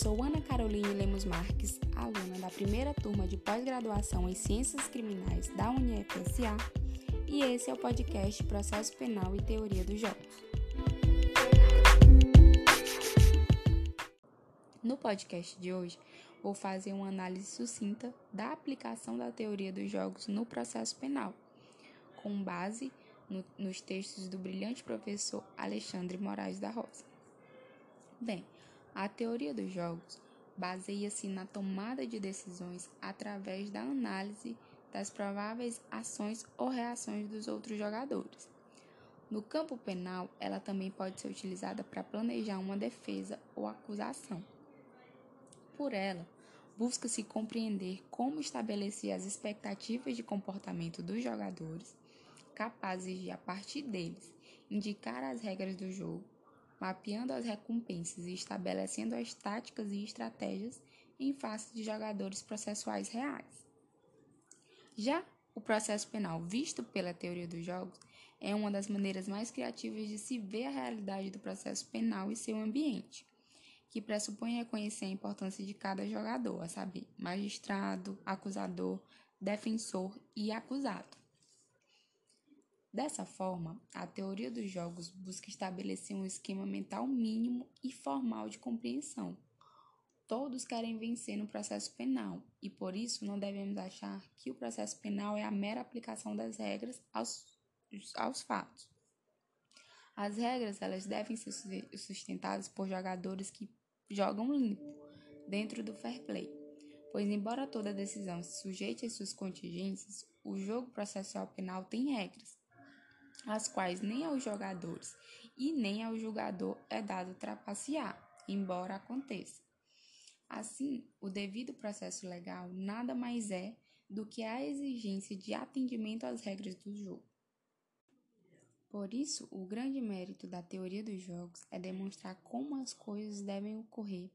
Sou Ana Caroline Lemos Marques, aluna da primeira turma de pós-graduação em Ciências Criminais da UniFSA, e esse é o podcast Processo Penal e Teoria dos Jogos. No podcast de hoje, vou fazer uma análise sucinta da aplicação da teoria dos jogos no processo penal, com base no, nos textos do brilhante professor Alexandre Moraes da Rosa. Bem, a teoria dos jogos baseia-se na tomada de decisões através da análise das prováveis ações ou reações dos outros jogadores. No campo penal, ela também pode ser utilizada para planejar uma defesa ou acusação. Por ela, busca-se compreender como estabelecer as expectativas de comportamento dos jogadores, capazes de, a partir deles, indicar as regras do jogo mapeando as recompensas e estabelecendo as táticas e estratégias em face de jogadores processuais reais. Já o processo penal, visto pela teoria dos jogos, é uma das maneiras mais criativas de se ver a realidade do processo penal e seu ambiente, que pressupõe reconhecer a importância de cada jogador, a saber, magistrado, acusador, defensor e acusado. Dessa forma, a teoria dos jogos busca estabelecer um esquema mental mínimo e formal de compreensão. Todos querem vencer no processo penal e por isso não devemos achar que o processo penal é a mera aplicação das regras aos, aos fatos. As regras elas devem ser sustentadas por jogadores que jogam limpo, dentro do fair play, pois embora toda decisão se sujeite às suas contingências, o jogo processual penal tem regras as quais nem aos jogadores e nem ao julgador é dado trapacear, embora aconteça. Assim, o devido processo legal nada mais é do que a exigência de atendimento às regras do jogo. Por isso, o grande mérito da teoria dos jogos é demonstrar como as coisas devem ocorrer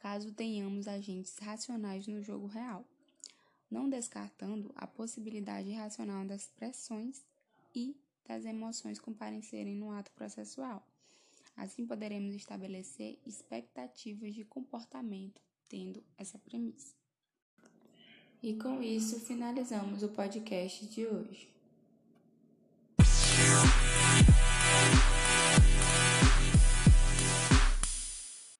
caso tenhamos agentes racionais no jogo real, não descartando a possibilidade racional das pressões e das emoções comparecerem no ato processual. Assim poderemos estabelecer expectativas de comportamento tendo essa premissa. E com isso finalizamos o podcast de hoje.